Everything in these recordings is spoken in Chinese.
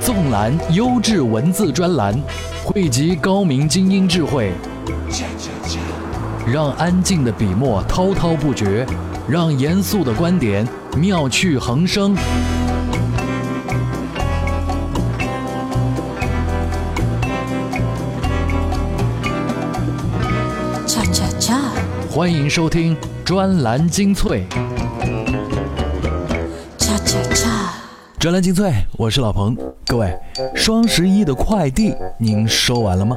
纵览优质文字专栏，汇集高明精英智慧，让安静的笔墨滔滔不绝，让严肃的观点妙趣横生。恰恰恰，欢迎收听专栏精粹。恰恰恰，专栏精粹，我是老彭。各位，双十一的快递您收完了吗？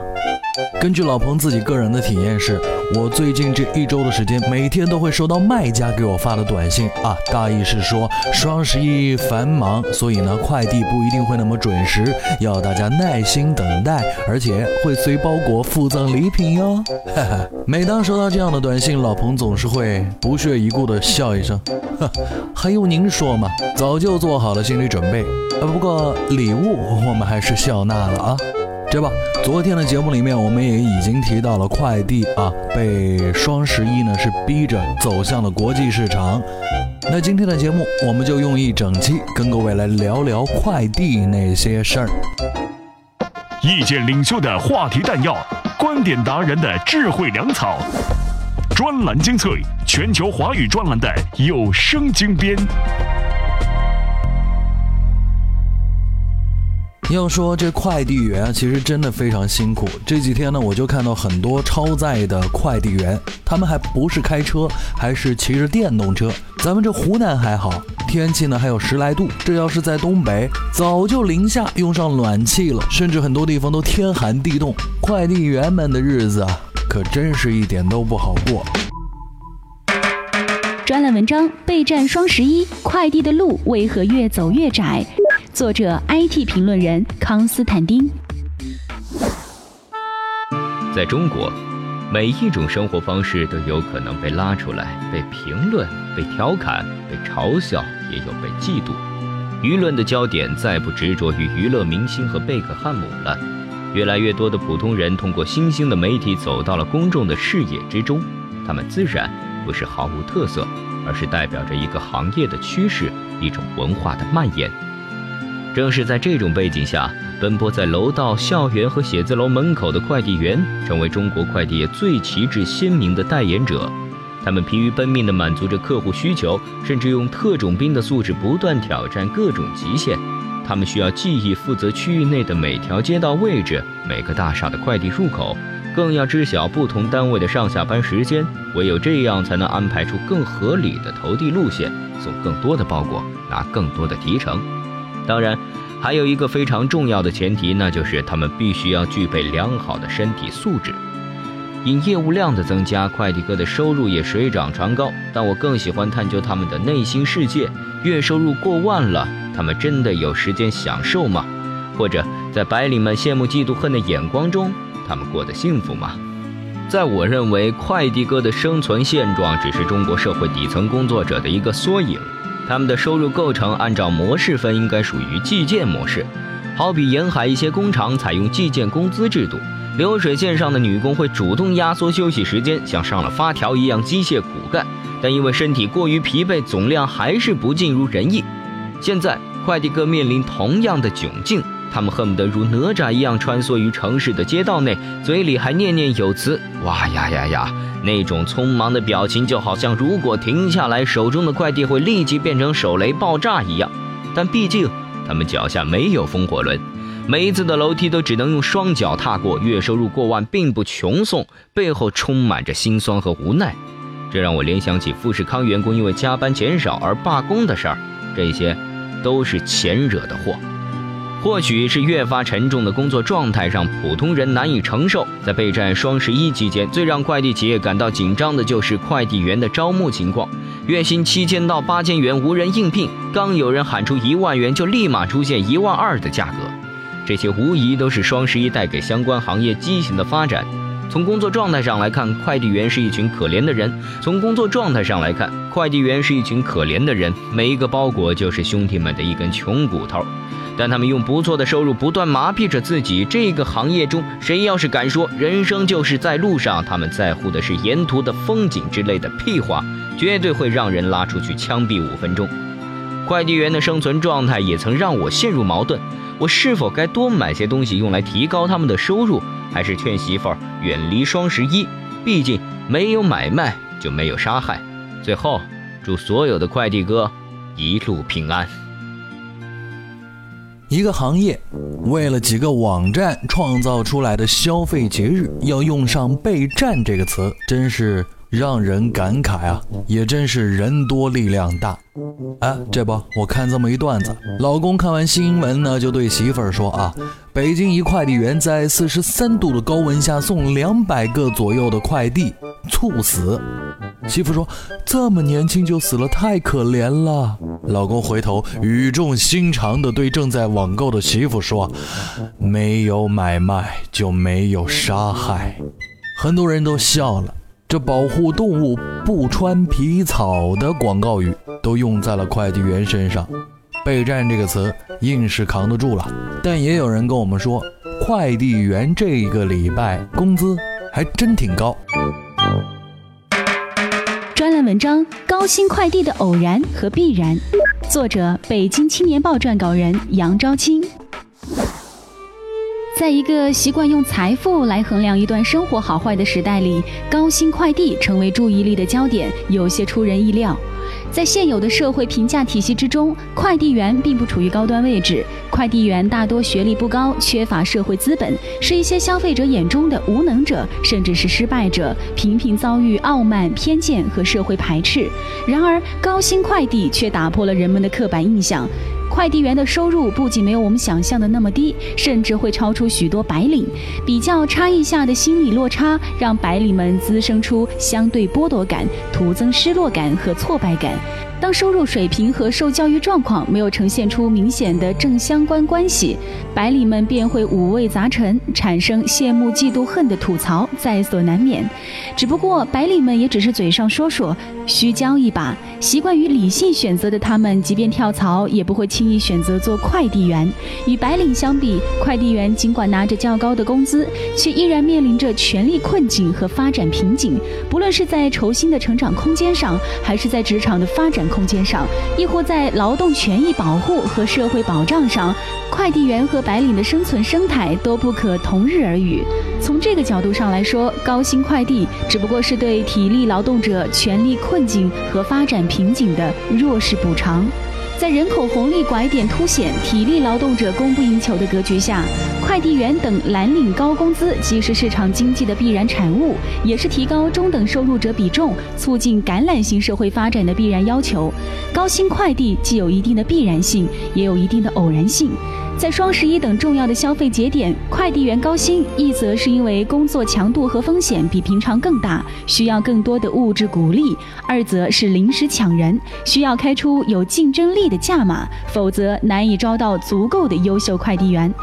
根据老彭自己个人的体验是，我最近这一周的时间，每天都会收到卖家给我发的短信啊，大意是说双十一繁忙，所以呢快递不一定会那么准时，要大家耐心等待，而且会随包裹附赠礼品哟。哈哈，每当收到这样的短信，老彭总是会不屑一顾的笑一声，呵，还用您说吗？早就做好了心理准备。呃，不过礼物我们还是笑纳了啊。对吧？昨天的节目里面，我们也已经提到了快递啊，被双十一呢是逼着走向了国际市场。那今天的节目，我们就用一整期跟各位来聊聊快递那些事儿。意见领袖的话题弹药，观点达人的智慧粮草，专栏精粹，全球华语专栏的有声精编。要说这快递员，其实真的非常辛苦。这几天呢，我就看到很多超载的快递员，他们还不是开车，还是骑着电动车。咱们这湖南还好，天气呢还有十来度，这要是在东北，早就零下，用上暖气了，甚至很多地方都天寒地冻。快递员们的日子啊，可真是一点都不好过。专栏文章备战双十一，快递的路为何越走越窄？作者 IT 评论人康斯坦丁。在中国，每一种生活方式都有可能被拉出来，被评论、被调侃、被嘲笑，也有被嫉妒。舆论的焦点再不执着于娱乐明星和贝克汉姆了，越来越多的普通人通过新兴的媒体走到了公众的视野之中。他们自然不是毫无特色，而是代表着一个行业的趋势，一种文化的蔓延。正是在这种背景下，奔波在楼道、校园和写字楼门口的快递员，成为中国快递业最旗帜鲜明的代言者。他们疲于奔命地满足着客户需求，甚至用特种兵的素质不断挑战各种极限。他们需要记忆负责区域内的每条街道位置、每个大厦的快递入口，更要知晓不同单位的上下班时间。唯有这样，才能安排出更合理的投递路线，送更多的包裹，拿更多的提成。当然，还有一个非常重要的前提，那就是他们必须要具备良好的身体素质。因业务量的增加，快递哥的收入也水涨船高。但我更喜欢探究他们的内心世界。月收入过万了，他们真的有时间享受吗？或者在白领们羡慕、嫉妒、恨的眼光中，他们过得幸福吗？在我认为，快递哥的生存现状只是中国社会底层工作者的一个缩影。他们的收入构成按照模式分，应该属于计件模式。好比沿海一些工厂采用计件工资制度，流水线上的女工会主动压缩休息时间，像上了发条一样机械苦干，但因为身体过于疲惫，总量还是不尽如人意。现在快递哥面临同样的窘境，他们恨不得如哪吒一样穿梭于城市的街道内，嘴里还念念有词：“哇呀呀呀！”那种匆忙的表情，就好像如果停下来，手中的快递会立即变成手雷爆炸一样。但毕竟他们脚下没有风火轮，每一次的楼梯都只能用双脚踏过。月收入过万并不穷送，背后充满着心酸和无奈。这让我联想起富士康员工因为加班减少而罢工的事儿，这些都是钱惹的祸。或许是越发沉重的工作状态让普通人难以承受。在备战双十一期间，最让快递企业感到紧张的就是快递员的招募情况。月薪七千到八千元无人应聘，刚有人喊出一万元，就立马出现一万二的价格。这些无疑都是双十一带给相关行业畸形的发展。从工作状态上来看，快递员是一群可怜的人。从工作状态上来看，快递员是一群可怜的人。每一个包裹就是兄弟们的一根穷骨头。但他们用不错的收入不断麻痹着自己。这个行业中，谁要是敢说人生就是在路上，他们在乎的是沿途的风景之类的屁话，绝对会让人拉出去枪毙五分钟。快递员的生存状态也曾让我陷入矛盾：我是否该多买些东西用来提高他们的收入，还是劝媳妇儿远离双十一？毕竟没有买卖就没有杀害。最后，祝所有的快递哥一路平安。一个行业为了几个网站创造出来的消费节日，要用上“备战”这个词，真是让人感慨啊！也真是人多力量大。哎，这不，我看这么一段子，老公看完新闻呢，就对媳妇儿说啊：“北京一快递员在四十三度的高温下送两百个左右的快递，猝死。”媳妇说：“这么年轻就死了，太可怜了。”老公回头语重心长地对正在网购的媳妇说：“没有买卖就没有杀害。”很多人都笑了。这保护动物不穿皮草的广告语都用在了快递员身上，“备战”这个词硬是扛得住了。但也有人跟我们说，快递员这个礼拜工资还真挺高。专栏文章《高薪快递的偶然和必然》，作者：北京青年报撰稿人杨昭清。在一个习惯用财富来衡量一段生活好坏的时代里，高薪快递成为注意力的焦点，有些出人意料。在现有的社会评价体系之中，快递员并不处于高端位置。快递员大多学历不高，缺乏社会资本，是一些消费者眼中的无能者，甚至是失败者，频频遭遇傲慢、偏见和社会排斥。然而，高薪快递却打破了人们的刻板印象。快递员的收入不仅没有我们想象的那么低，甚至会超出许多白领。比较差异下的心理落差，让白领们滋生出相对剥夺感，徒增失落感和挫败感。当收入水平和受教育状况没有呈现出明显的正相关关系，白领们便会五味杂陈，产生羡慕、嫉妒、恨的吐槽在所难免。只不过，白领们也只是嘴上说说，虚交一把。习惯于理性选择的他们，即便跳槽，也不会轻易选择做快递员。与白领相比，快递员尽管拿着较高的工资，却依然面临着权力困境和发展瓶颈。不论是在酬薪的成长空间上，还是在职场的发展空间上，亦或在劳动权益保护和社会保障上，快递员和白领的生存生态都不可同日而语。从这个角度上来说，高薪快递只不过是对体力劳动者权力困境和发展瓶颈的弱势补偿。在人口红利拐点凸显、体力劳动者供不应求的格局下，快递员等蓝领高工资既是市场经济的必然产物，也是提高中等收入者比重、促进橄榄型社会发展的必然要求。高薪快递既有一定的必然性，也有一定的偶然性。在双十一等重要的消费节点，快递员高薪，一则是因为工作强度和风险比平常更大，需要更多的物质鼓励；二则是临时抢人，需要开出有竞争力的价码，否则难以招到足够的优秀快递员。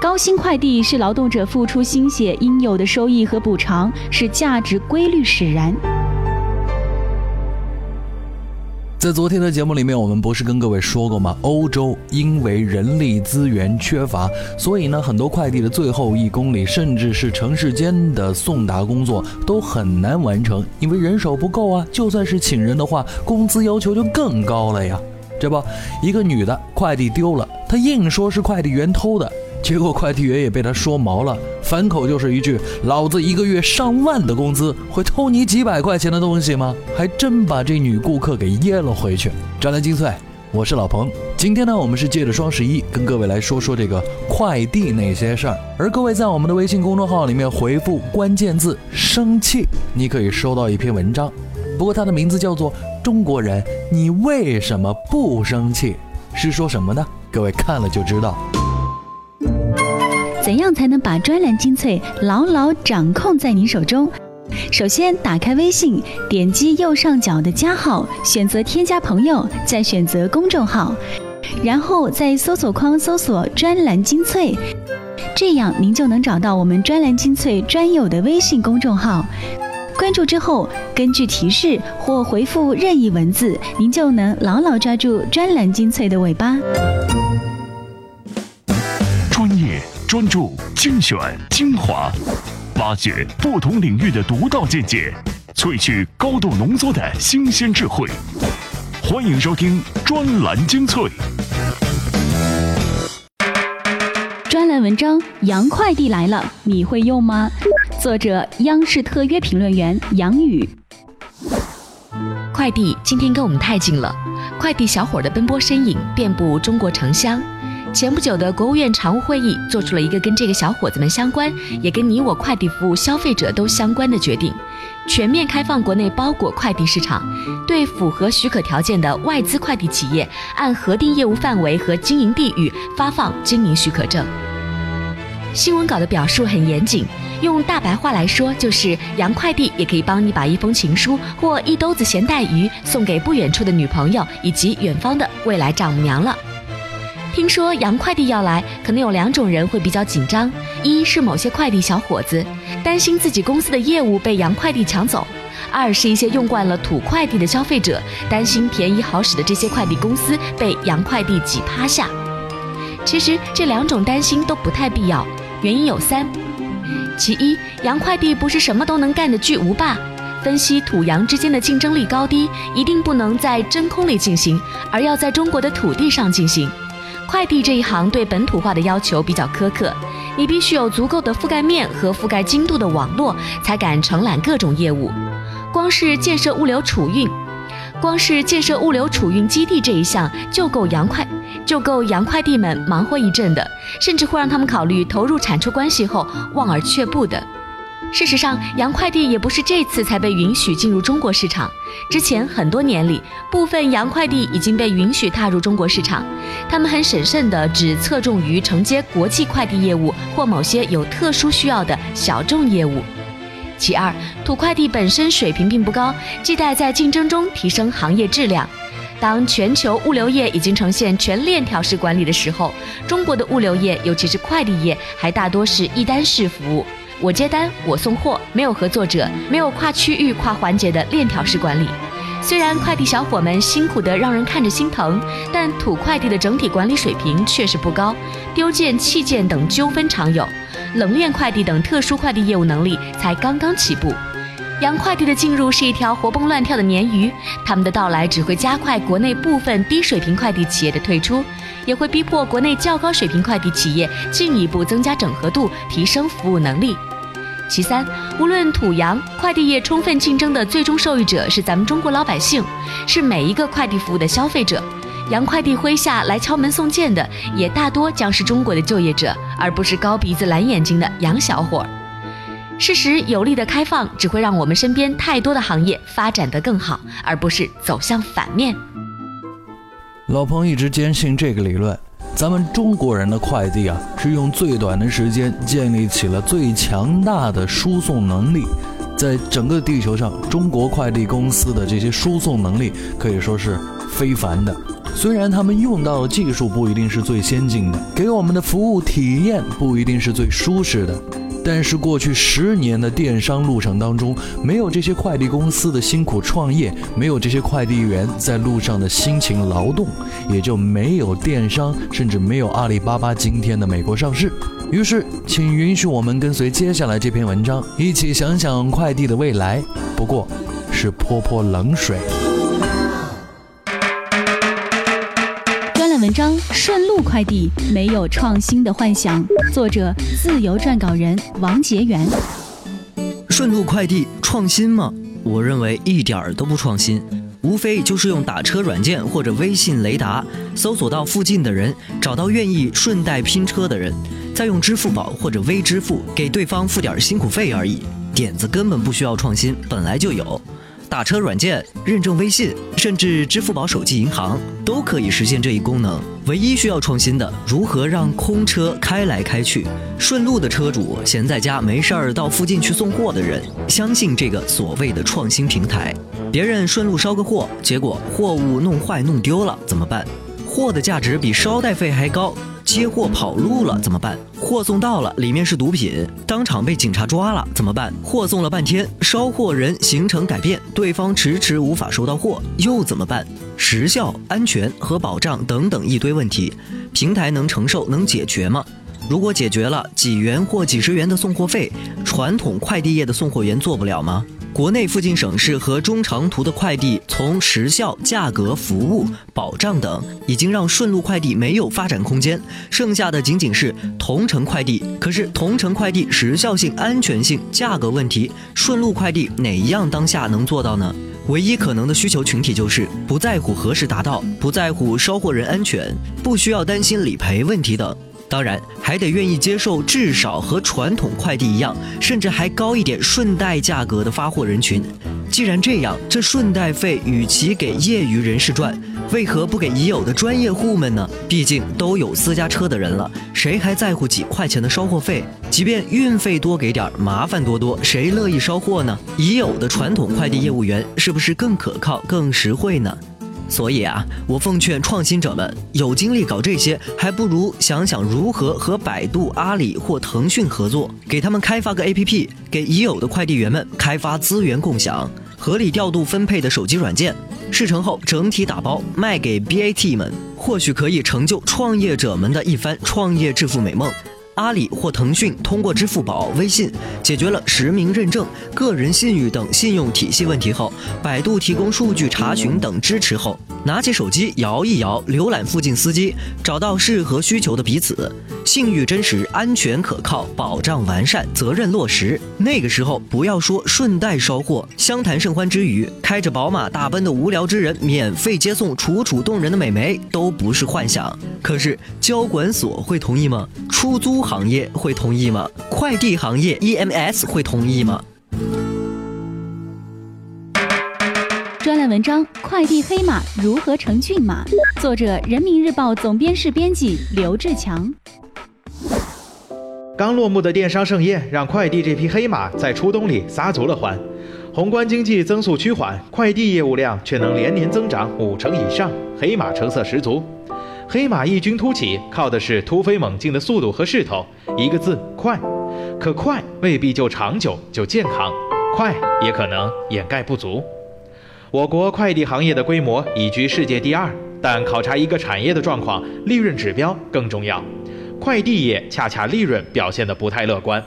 高薪快递是劳动者付出心血应有的收益和补偿，是价值规律使然。在昨天的节目里面，我们不是跟各位说过吗？欧洲因为人力资源缺乏，所以呢，很多快递的最后一公里，甚至是城市间的送达工作都很难完成，因为人手不够啊。就算是请人的话，工资要求就更高了呀。这不，一个女的快递丢了，她硬说是快递员偷的。结果快递员也被她说毛了，反口就是一句：“老子一个月上万的工资，会偷你几百块钱的东西吗？”还真把这女顾客给噎了回去。专栏精粹，我是老彭。今天呢，我们是借着双十一跟各位来说说这个快递那些事儿。而各位在我们的微信公众号里面回复关键字“生气”，你可以收到一篇文章。不过它的名字叫做《中国人，你为什么不生气》，是说什么呢？各位看了就知道。怎样才能把专栏精粹牢牢掌控在您手中？首先，打开微信，点击右上角的加号，选择添加朋友，再选择公众号，然后在搜索框搜索“专栏精粹”，这样您就能找到我们专栏精粹专有的微信公众号。关注之后，根据提示或回复任意文字，您就能牢牢抓住专栏精粹的尾巴。专注精选精华，挖掘不同领域的独到见解，萃取高度浓缩的新鲜智慧。欢迎收听专栏精粹。专栏文章《洋快递来了》，你会用吗？作者：央视特约评论员杨宇。快递今天跟我们太近了，快递小伙的奔波身影遍布中国城乡。前不久的国务院常务会议做出了一个跟这个小伙子们相关，也跟你我快递服务消费者都相关的决定：全面开放国内包裹快递市场，对符合许可条件的外资快递企业按核定业务范围和经营地域发放经营许可证。新闻稿的表述很严谨，用大白话来说，就是洋快递也可以帮你把一封情书或一兜子咸带鱼送给不远处的女朋友以及远方的未来丈母娘了。听说洋快递要来，可能有两种人会比较紧张：一是某些快递小伙子担心自己公司的业务被洋快递抢走；二是一些用惯了土快递的消费者担心便宜好使的这些快递公司被洋快递挤趴下。其实这两种担心都不太必要，原因有三：其一，洋快递不是什么都能干的巨无霸。分析土洋之间的竞争力高低，一定不能在真空里进行，而要在中国的土地上进行。快递这一行对本土化的要求比较苛刻，你必须有足够的覆盖面和覆盖精度的网络，才敢承揽各种业务。光是建设物流储运，光是建设物流储运基地这一项就够洋快，就够洋快递们忙活一阵的，甚至会让他们考虑投入产出关系后望而却步的。事实上，洋快递也不是这次才被允许进入中国市场。之前很多年里，部分洋快递已经被允许踏入中国市场。他们很审慎地只侧重于承接国际快递业务或某些有特殊需要的小众业务。其二，土快递本身水平并不高，亟待在竞争中提升行业质量。当全球物流业已经呈现全链条式管理的时候，中国的物流业，尤其是快递业，还大多是一单式服务。我接单，我送货，没有合作者，没有跨区域、跨环节的链条式管理。虽然快递小伙们辛苦得让人看着心疼，但土快递的整体管理水平确实不高，丢件、弃件等纠纷常有，冷链快递等特殊快递业务能力才刚刚起步。洋快递的进入是一条活蹦乱跳的鲶鱼，他们的到来只会加快国内部分低水平快递企业的退出，也会逼迫国内较高水平快递企业进一步增加整合度，提升服务能力。其三，无论土洋快递业充分竞争的最终受益者是咱们中国老百姓，是每一个快递服务的消费者。洋快递麾下来敲门送件的，也大多将是中国的就业者，而不是高鼻子蓝眼睛的洋小伙。事实有力的开放，只会让我们身边太多的行业发展得更好，而不是走向反面。老彭一直坚信这个理论。咱们中国人的快递啊，是用最短的时间建立起了最强大的输送能力。在整个地球上，中国快递公司的这些输送能力可以说是非凡的。虽然他们用到的技术不一定是最先进的，给我们的服务体验不一定是最舒适的。但是过去十年的电商路程当中，没有这些快递公司的辛苦创业，没有这些快递员在路上的辛勤劳动，也就没有电商，甚至没有阿里巴巴今天的美国上市。于是，请允许我们跟随接下来这篇文章，一起想想快递的未来，不过是泼泼冷水。文章顺路快递没有创新的幻想，作者自由撰稿人王杰元。顺路快递创新吗？我认为一点儿都不创新，无非就是用打车软件或者微信雷达搜索到附近的人，找到愿意顺带拼车的人，再用支付宝或者微支付给对方付点辛苦费而已。点子根本不需要创新，本来就有。打车软件、认证微信，甚至支付宝手机银行都可以实现这一功能。唯一需要创新的，如何让空车开来开去，顺路的车主、闲在家没事儿到附近去送货的人，相信这个所谓的创新平台。别人顺路捎个货，结果货物弄坏弄丢了怎么办？货的价值比捎带费还高。接货跑路了怎么办？货送到了，里面是毒品，当场被警察抓了怎么办？货送了半天，收货人行程改变，对方迟迟无法收到货，又怎么办？时效、安全和保障等等一堆问题，平台能承受、能解决吗？如果解决了，几元或几十元的送货费，传统快递业的送货员做不了吗？国内附近省市和中长途的快递，从时效、价格、服务、保障等，已经让顺路快递没有发展空间，剩下的仅仅是同城快递。可是同城快递时效性、安全性、价格问题，顺路快递哪一样当下能做到呢？唯一可能的需求群体就是不在乎何时达到，不在乎收货人安全，不需要担心理赔问题等。当然，还得愿意接受至少和传统快递一样，甚至还高一点顺带价格的发货人群。既然这样，这顺带费与其给业余人士赚，为何不给已有的专业户们呢？毕竟都有私家车的人了，谁还在乎几块钱的收货费？即便运费多给点，麻烦多多，谁乐意收货呢？已有的传统快递业务员是不是更可靠、更实惠呢？所以啊，我奉劝创新者们，有精力搞这些，还不如想想如何和百度、阿里或腾讯合作，给他们开发个 APP，给已有的快递员们开发资源共享、合理调度分配的手机软件，事成后整体打包卖给 BAT 们，或许可以成就创业者们的一番创业致富美梦。阿里或腾讯通过支付宝、微信解决了实名认证、个人信誉等信用体系问题后，百度提供数据查询等支持后，拿起手机摇一摇，浏览附近司机，找到适合需求的彼此，信誉真实、安全可靠、保障完善、责任落实。那个时候，不要说顺带捎货，相谈甚欢之余，开着宝马大奔的无聊之人免费接送楚楚动人的美眉都不是幻想。可是交管所会同意吗？出租？行业会同意吗？快递行业 EMS 会同意吗？专栏文章：快递黑马如何成骏马？作者：人民日报总编室编辑刘志强。刚落幕的电商盛宴，让快递这匹黑马在初冬里撒足了欢。宏观经济增速趋缓，快递业务量却能连年增长五成以上，黑马成色十足。黑马异军突起，靠的是突飞猛进的速度和势头，一个字快。可快未必就长久就健康，快也可能掩盖不足。我国快递行业的规模已居世界第二，但考察一个产业的状况，利润指标更重要。快递业恰恰利润表现得不太乐观，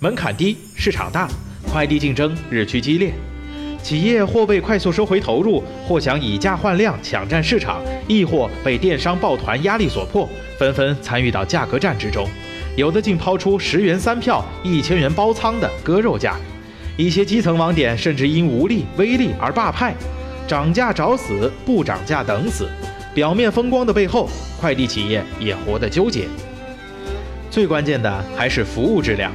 门槛低，市场大，快递竞争日趋激烈。企业或被快速收回投入，或想以价换量抢占市场，亦或被电商抱团压力所迫，纷纷参与到价格战之中。有的竟抛出十元三票、一千元包仓的割肉价。一些基层网点甚至因无力、微利而罢派，涨价找死，不涨价等死。表面风光的背后，快递企业也活得纠结。最关键的还是服务质量。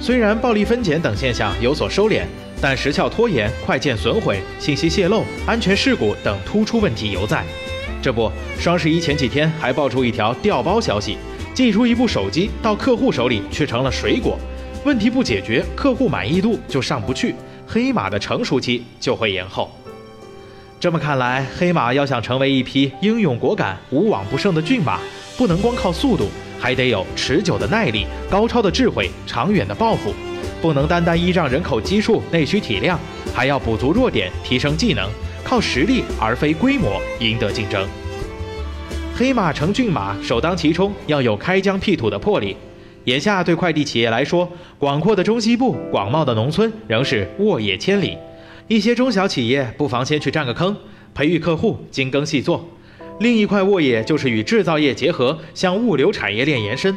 虽然暴力分拣等现象有所收敛。但时效拖延、快件损毁、信息泄露、安全事故等突出问题犹在。这不，双十一前几天还爆出一条调包消息：寄出一部手机到客户手里却成了水果，问题不解决，客户满意度就上不去，黑马的成熟期就会延后。这么看来，黑马要想成为一匹英勇果敢、无往不胜的骏马，不能光靠速度，还得有持久的耐力、高超的智慧、长远的抱负。不能单单依仗人口基数、内需体量，还要补足弱点、提升技能，靠实力而非规模赢得竞争。黑马成骏马，首当其冲要有开疆辟土的魄力。眼下对快递企业来说，广阔的中西部、广袤的农村仍是沃野千里。一些中小企业不妨先去占个坑，培育客户，精耕细作。另一块沃野就是与制造业结合，向物流产业链延伸。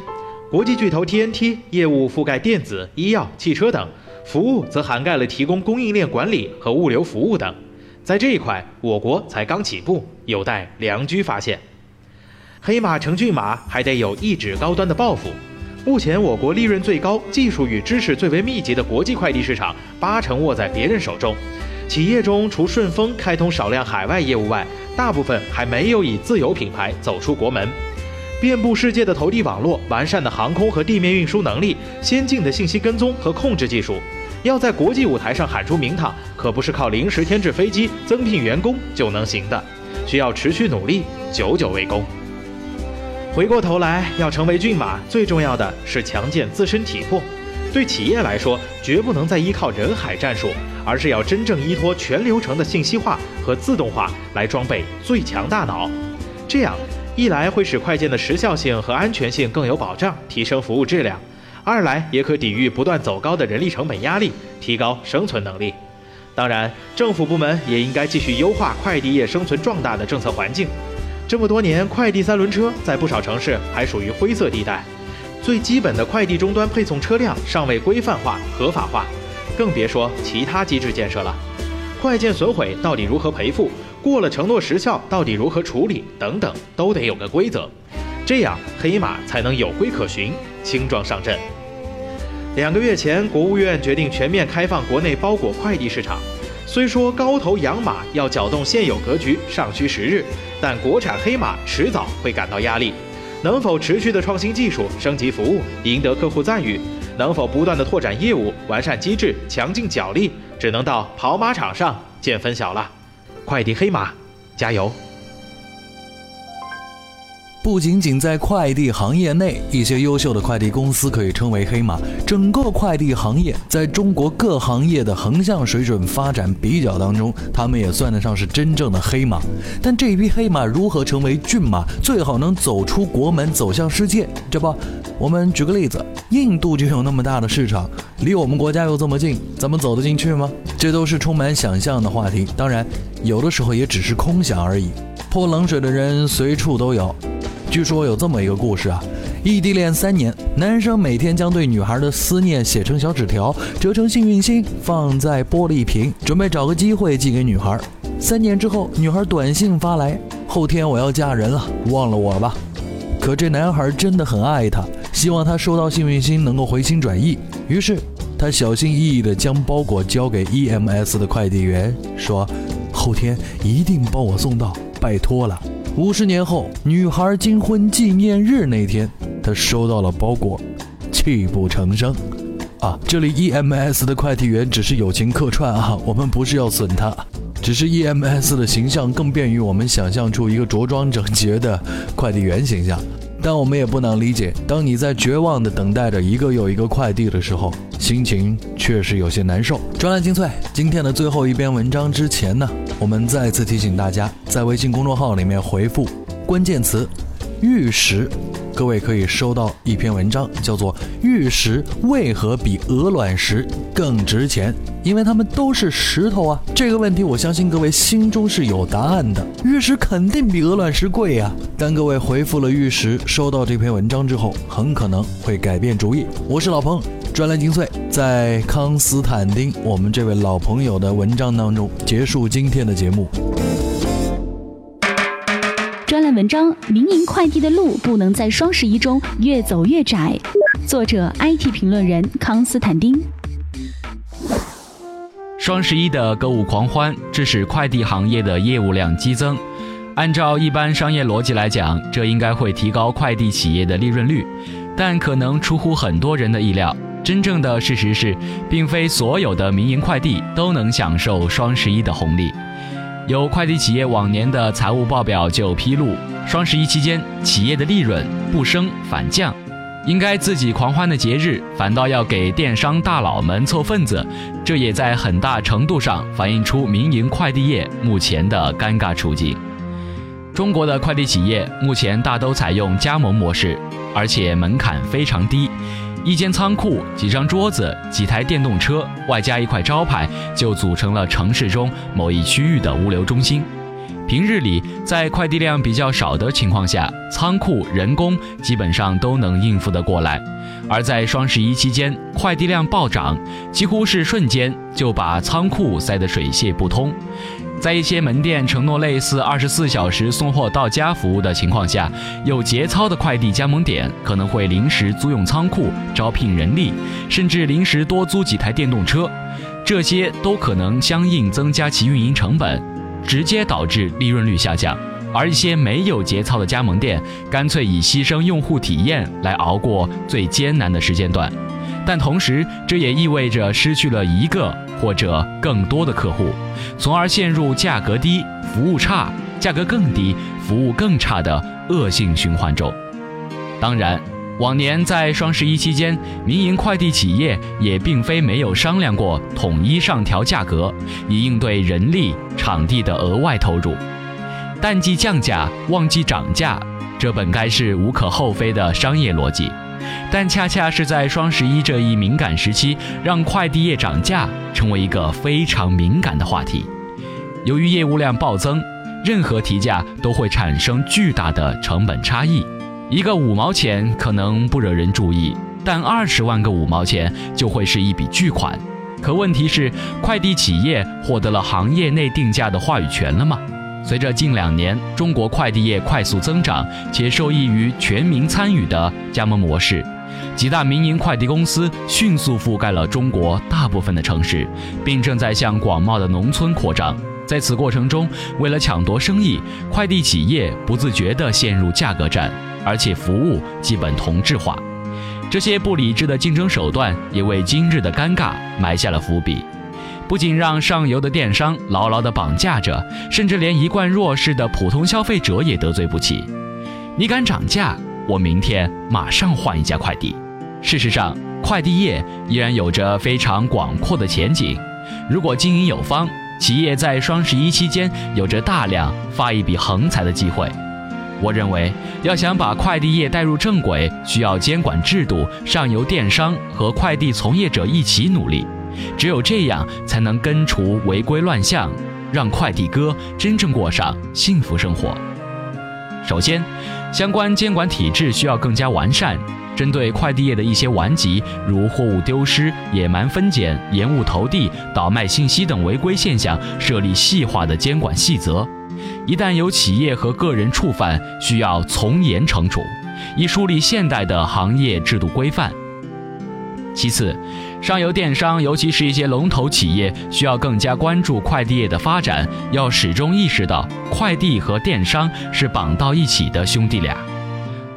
国际巨头 TNT 业务覆盖电子、医药、汽车等，服务则涵盖了提供供应链管理和物流服务等。在这一块，我国才刚起步，有待良驹发现。黑马成骏马，还得有一指高端的抱负。目前，我国利润最高、技术与知识最为密集的国际快递市场，八成握在别人手中。企业中，除顺丰开通少量海外业务外，大部分还没有以自有品牌走出国门。遍布世界的投递网络、完善的航空和地面运输能力、先进的信息跟踪和控制技术，要在国际舞台上喊出名堂，可不是靠临时添置飞机、增聘员工就能行的，需要持续努力，久久为功。回过头来，要成为骏马，最重要的是强健自身体魄。对企业来说，绝不能再依靠人海战术，而是要真正依托全流程的信息化和自动化来装备最强大脑，这样。一来会使快件的时效性和安全性更有保障，提升服务质量；二来也可抵御不断走高的人力成本压力，提高生存能力。当然，政府部门也应该继续优化快递业生存壮大的政策环境。这么多年，快递三轮车在不少城市还属于灰色地带，最基本的快递终端配送车辆尚未规范化、合法化，更别说其他机制建设了。快件损毁到底如何赔付？过了承诺时效到底如何处理？等等，都得有个规则，这样黑马才能有规可循，轻装上阵。两个月前，国务院决定全面开放国内包裹快递市场。虽说高头养马要搅动现有格局尚需时日，但国产黑马迟早会感到压力。能否持续的创新技术、升级服务、赢得客户赞誉？能否不断的拓展业务、完善机制、强劲脚力？只能到跑马场上见分晓了。快递黑马，加油！不仅仅在快递行业内，一些优秀的快递公司可以称为黑马。整个快递行业在中国各行业的横向水准发展比较当中，他们也算得上是真正的黑马。但这一匹黑马如何成为骏马，最好能走出国门，走向世界？这不，我们举个例子，印度就有那么大的市场，离我们国家又这么近，咱们走得进去吗？这都是充满想象的话题。当然，有的时候也只是空想而已。泼冷水的人随处都有。据说有这么一个故事啊，异地恋三年，男生每天将对女孩的思念写成小纸条，折成幸运星，放在玻璃瓶，准备找个机会寄给女孩。三年之后，女孩短信发来：“后天我要嫁人了，忘了我吧。”可这男孩真的很爱她，希望她收到幸运星能够回心转意。于是他小心翼翼地将包裹交给 EMS 的快递员，说：“后天一定帮我送到，拜托了。”五十年后，女孩金婚纪念日那天，她收到了包裹，泣不成声。啊，这里 EMS 的快递员只是友情客串啊，我们不是要损他，只是 EMS 的形象更便于我们想象出一个着装整洁的快递员形象。但我们也不能理解，当你在绝望的等待着一个又一个快递的时候，心情确实有些难受。专栏精粹，今天的最后一篇文章之前呢，我们再次提醒大家，在微信公众号里面回复关键词“玉石”。各位可以收到一篇文章，叫做《玉石为何比鹅卵石更值钱》，因为它们都是石头啊。这个问题，我相信各位心中是有答案的。玉石肯定比鹅卵石贵呀。当各位回复了玉石，收到这篇文章之后，很可能会改变主意。我是老彭，专栏精粹，在康斯坦丁我们这位老朋友的文章当中结束今天的节目。专栏文章：民营快递的路不能在双十一中越走越窄。作者：IT 评论人康斯坦丁。双十一的购物狂欢，致使快递行业的业务量激增。按照一般商业逻辑来讲，这应该会提高快递企业的利润率，但可能出乎很多人的意料。真正的事实是，并非所有的民营快递都能享受双十一的红利。有快递企业往年的财务报表就披露，双十一期间企业的利润不升反降，应该自己狂欢的节日，反倒要给电商大佬们凑份子，这也在很大程度上反映出民营快递业目前的尴尬处境。中国的快递企业目前大都采用加盟模式，而且门槛非常低。一间仓库、几张桌子、几台电动车，外加一块招牌，就组成了城市中某一区域的物流中心。平日里，在快递量比较少的情况下，仓库人工基本上都能应付得过来；而在双十一期间，快递量暴涨，几乎是瞬间就把仓库塞得水泄不通。在一些门店承诺类似二十四小时送货到家服务的情况下，有节操的快递加盟点可能会临时租用仓库、招聘人力，甚至临时多租几台电动车，这些都可能相应增加其运营成本，直接导致利润率下降。而一些没有节操的加盟店，干脆以牺牲用户体验来熬过最艰难的时间段。但同时，这也意味着失去了一个或者更多的客户，从而陷入价格低、服务差、价格更低、服务更差的恶性循环中。当然，往年在双十一期间，民营快递企业也并非没有商量过统一上调价格，以应对人力、场地的额外投入。淡季降价，旺季涨价，这本该是无可厚非的商业逻辑。但恰恰是在双十一这一敏感时期，让快递业涨价成为一个非常敏感的话题。由于业务量暴增，任何提价都会产生巨大的成本差异。一个五毛钱可能不惹人注意，但二十万个五毛钱就会是一笔巨款。可问题是，快递企业获得了行业内定价的话语权了吗？随着近两年中国快递业快速增长，且受益于全民参与的加盟模式，几大民营快递公司迅速覆盖了中国大部分的城市，并正在向广袤的农村扩张。在此过程中，为了抢夺生意，快递企业不自觉地陷入价格战，而且服务基本同质化。这些不理智的竞争手段也为今日的尴尬埋下了伏笔，不仅让上游的电商牢牢地绑架着，甚至连一贯弱势的普通消费者也得罪不起。你敢涨价，我明天马上换一家快递。事实上，快递业依然有着非常广阔的前景，如果经营有方。企业在双十一期间有着大量发一笔横财的机会。我认为，要想把快递业带入正轨，需要监管制度、上游电商和快递从业者一起努力。只有这样，才能根除违规乱象，让快递哥真正过上幸福生活。首先，相关监管体制需要更加完善。针对快递业的一些顽疾，如货物丢失、野蛮分拣、延误投递、倒卖信息等违规现象，设立细化的监管细则。一旦有企业和个人触犯，需要从严惩处，以树立现代的行业制度规范。其次，上游电商，尤其是一些龙头企业，需要更加关注快递业的发展，要始终意识到快递和电商是绑到一起的兄弟俩。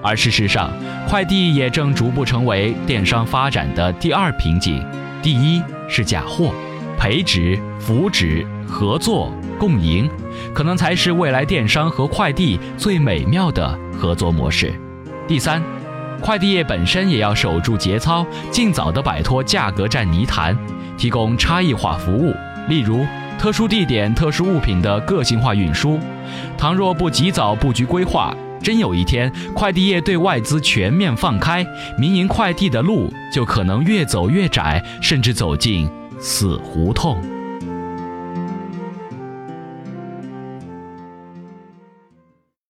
而事实上，快递也正逐步成为电商发展的第二瓶颈。第一是假货，培植、扶植、合作、共赢，可能才是未来电商和快递最美妙的合作模式。第三，快递业本身也要守住节操，尽早的摆脱价格战泥潭，提供差异化服务，例如特殊地点、特殊物品的个性化运输。倘若不及早布局规划，真有一天，快递业对外资全面放开，民营快递的路就可能越走越窄，甚至走进死胡同。